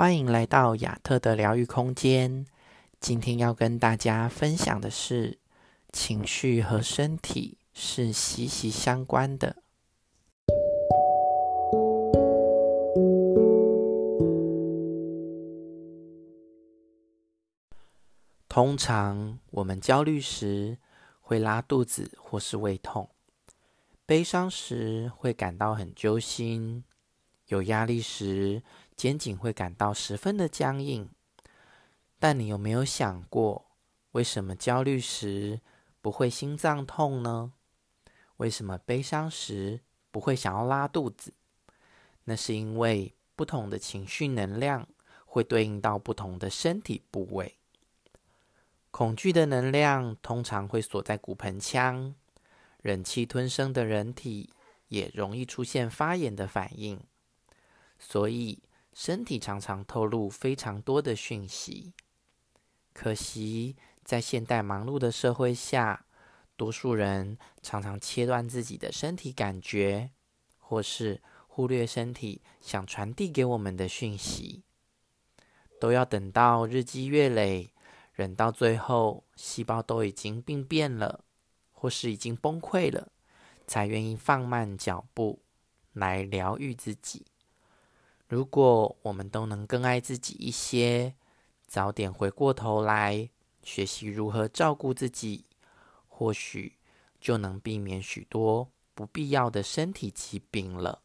欢迎来到亚特的疗愈空间。今天要跟大家分享的是，情绪和身体是息息相关的。通常我们焦虑时会拉肚子或是胃痛，悲伤时会感到很揪心，有压力时，肩颈会感到十分的僵硬，但你有没有想过，为什么焦虑时不会心脏痛呢？为什么悲伤时不会想要拉肚子？那是因为不同的情绪能量会对应到不同的身体部位。恐惧的能量通常会锁在骨盆腔，忍气吞声的人体也容易出现发炎的反应，所以，身体常常透露非常多的讯息，可惜在现代忙碌的社会下，多数人常常切断自己的身体感觉，或是忽略身体想传递给我们的讯息，都要等到日积月累，忍到最后细胞都已经病变了，或是已经崩溃了，才愿意放慢脚步来疗愈自己。如果我们都能更爱自己一些，早点回过头来学习如何照顾自己，或许就能避免许多不必要的身体疾病了。